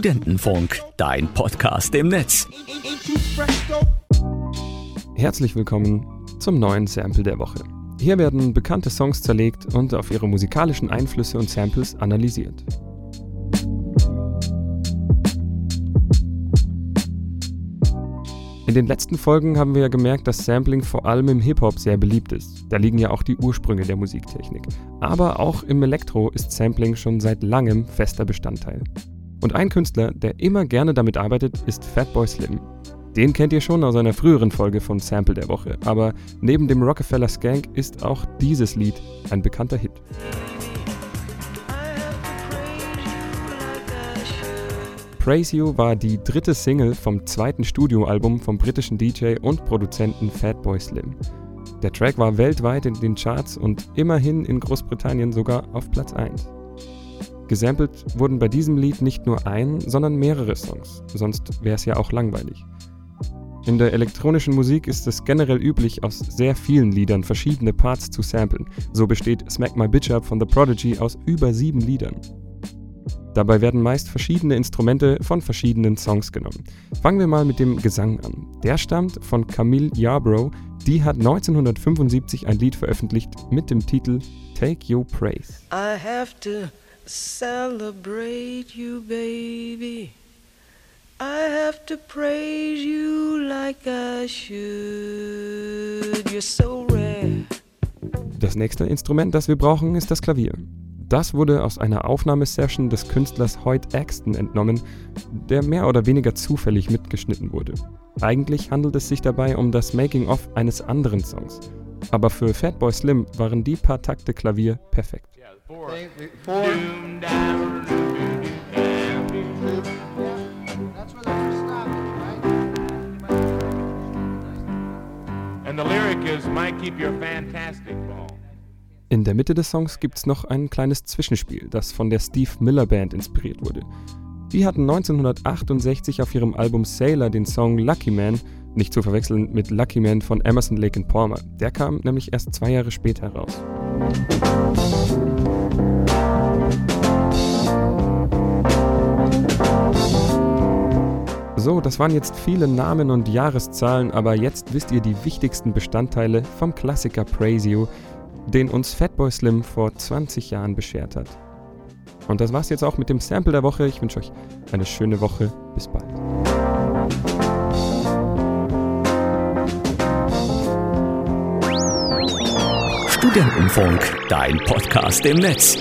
Studentenfunk, dein Podcast im Netz. Herzlich willkommen zum neuen Sample der Woche. Hier werden bekannte Songs zerlegt und auf ihre musikalischen Einflüsse und Samples analysiert. In den letzten Folgen haben wir ja gemerkt, dass Sampling vor allem im Hip-Hop sehr beliebt ist. Da liegen ja auch die Ursprünge der Musiktechnik. Aber auch im Elektro ist Sampling schon seit langem fester Bestandteil. Und ein Künstler, der immer gerne damit arbeitet, ist Fatboy Slim. Den kennt ihr schon aus einer früheren Folge von Sample der Woche, aber neben dem Rockefeller Skank ist auch dieses Lied ein bekannter Hit. Praise You war die dritte Single vom zweiten Studioalbum vom britischen DJ und Produzenten Fatboy Slim. Der Track war weltweit in den Charts und immerhin in Großbritannien sogar auf Platz 1. Gesampelt wurden bei diesem Lied nicht nur ein, sondern mehrere Songs, sonst wäre es ja auch langweilig. In der elektronischen Musik ist es generell üblich, aus sehr vielen Liedern verschiedene Parts zu samplen. So besteht Smack My Bitch Up von The Prodigy aus über sieben Liedern. Dabei werden meist verschiedene Instrumente von verschiedenen Songs genommen. Fangen wir mal mit dem Gesang an. Der stammt von Camille Yarbrough. Die hat 1975 ein Lied veröffentlicht mit dem Titel Take Your Praise. I have to celebrate you, baby. I have to praise you like I should. You're so rare. Das nächste Instrument, das wir brauchen, ist das Klavier. Das wurde aus einer Aufnahmesession des Künstlers Hoyt Axton entnommen, der mehr oder weniger zufällig mitgeschnitten wurde. Eigentlich handelt es sich dabei um das Making-of eines anderen Songs. Aber für Fatboy Slim waren die paar Takte Klavier perfekt. And the lyric is, might keep your fantastic ball. In der Mitte des Songs gibt es noch ein kleines Zwischenspiel, das von der Steve Miller Band inspiriert wurde. Die hatten 1968 auf ihrem Album Sailor den Song Lucky Man, nicht zu verwechseln mit Lucky Man von Emerson Lake and Palmer. Der kam nämlich erst zwei Jahre später heraus. So, das waren jetzt viele Namen und Jahreszahlen, aber jetzt wisst ihr die wichtigsten Bestandteile vom Klassiker Praise You, den uns Fatboy Slim vor 20 Jahren beschert hat. Und das war's jetzt auch mit dem Sample der Woche. Ich wünsche euch eine schöne Woche. Bis bald. Studentenfunk, dein Podcast im Netz.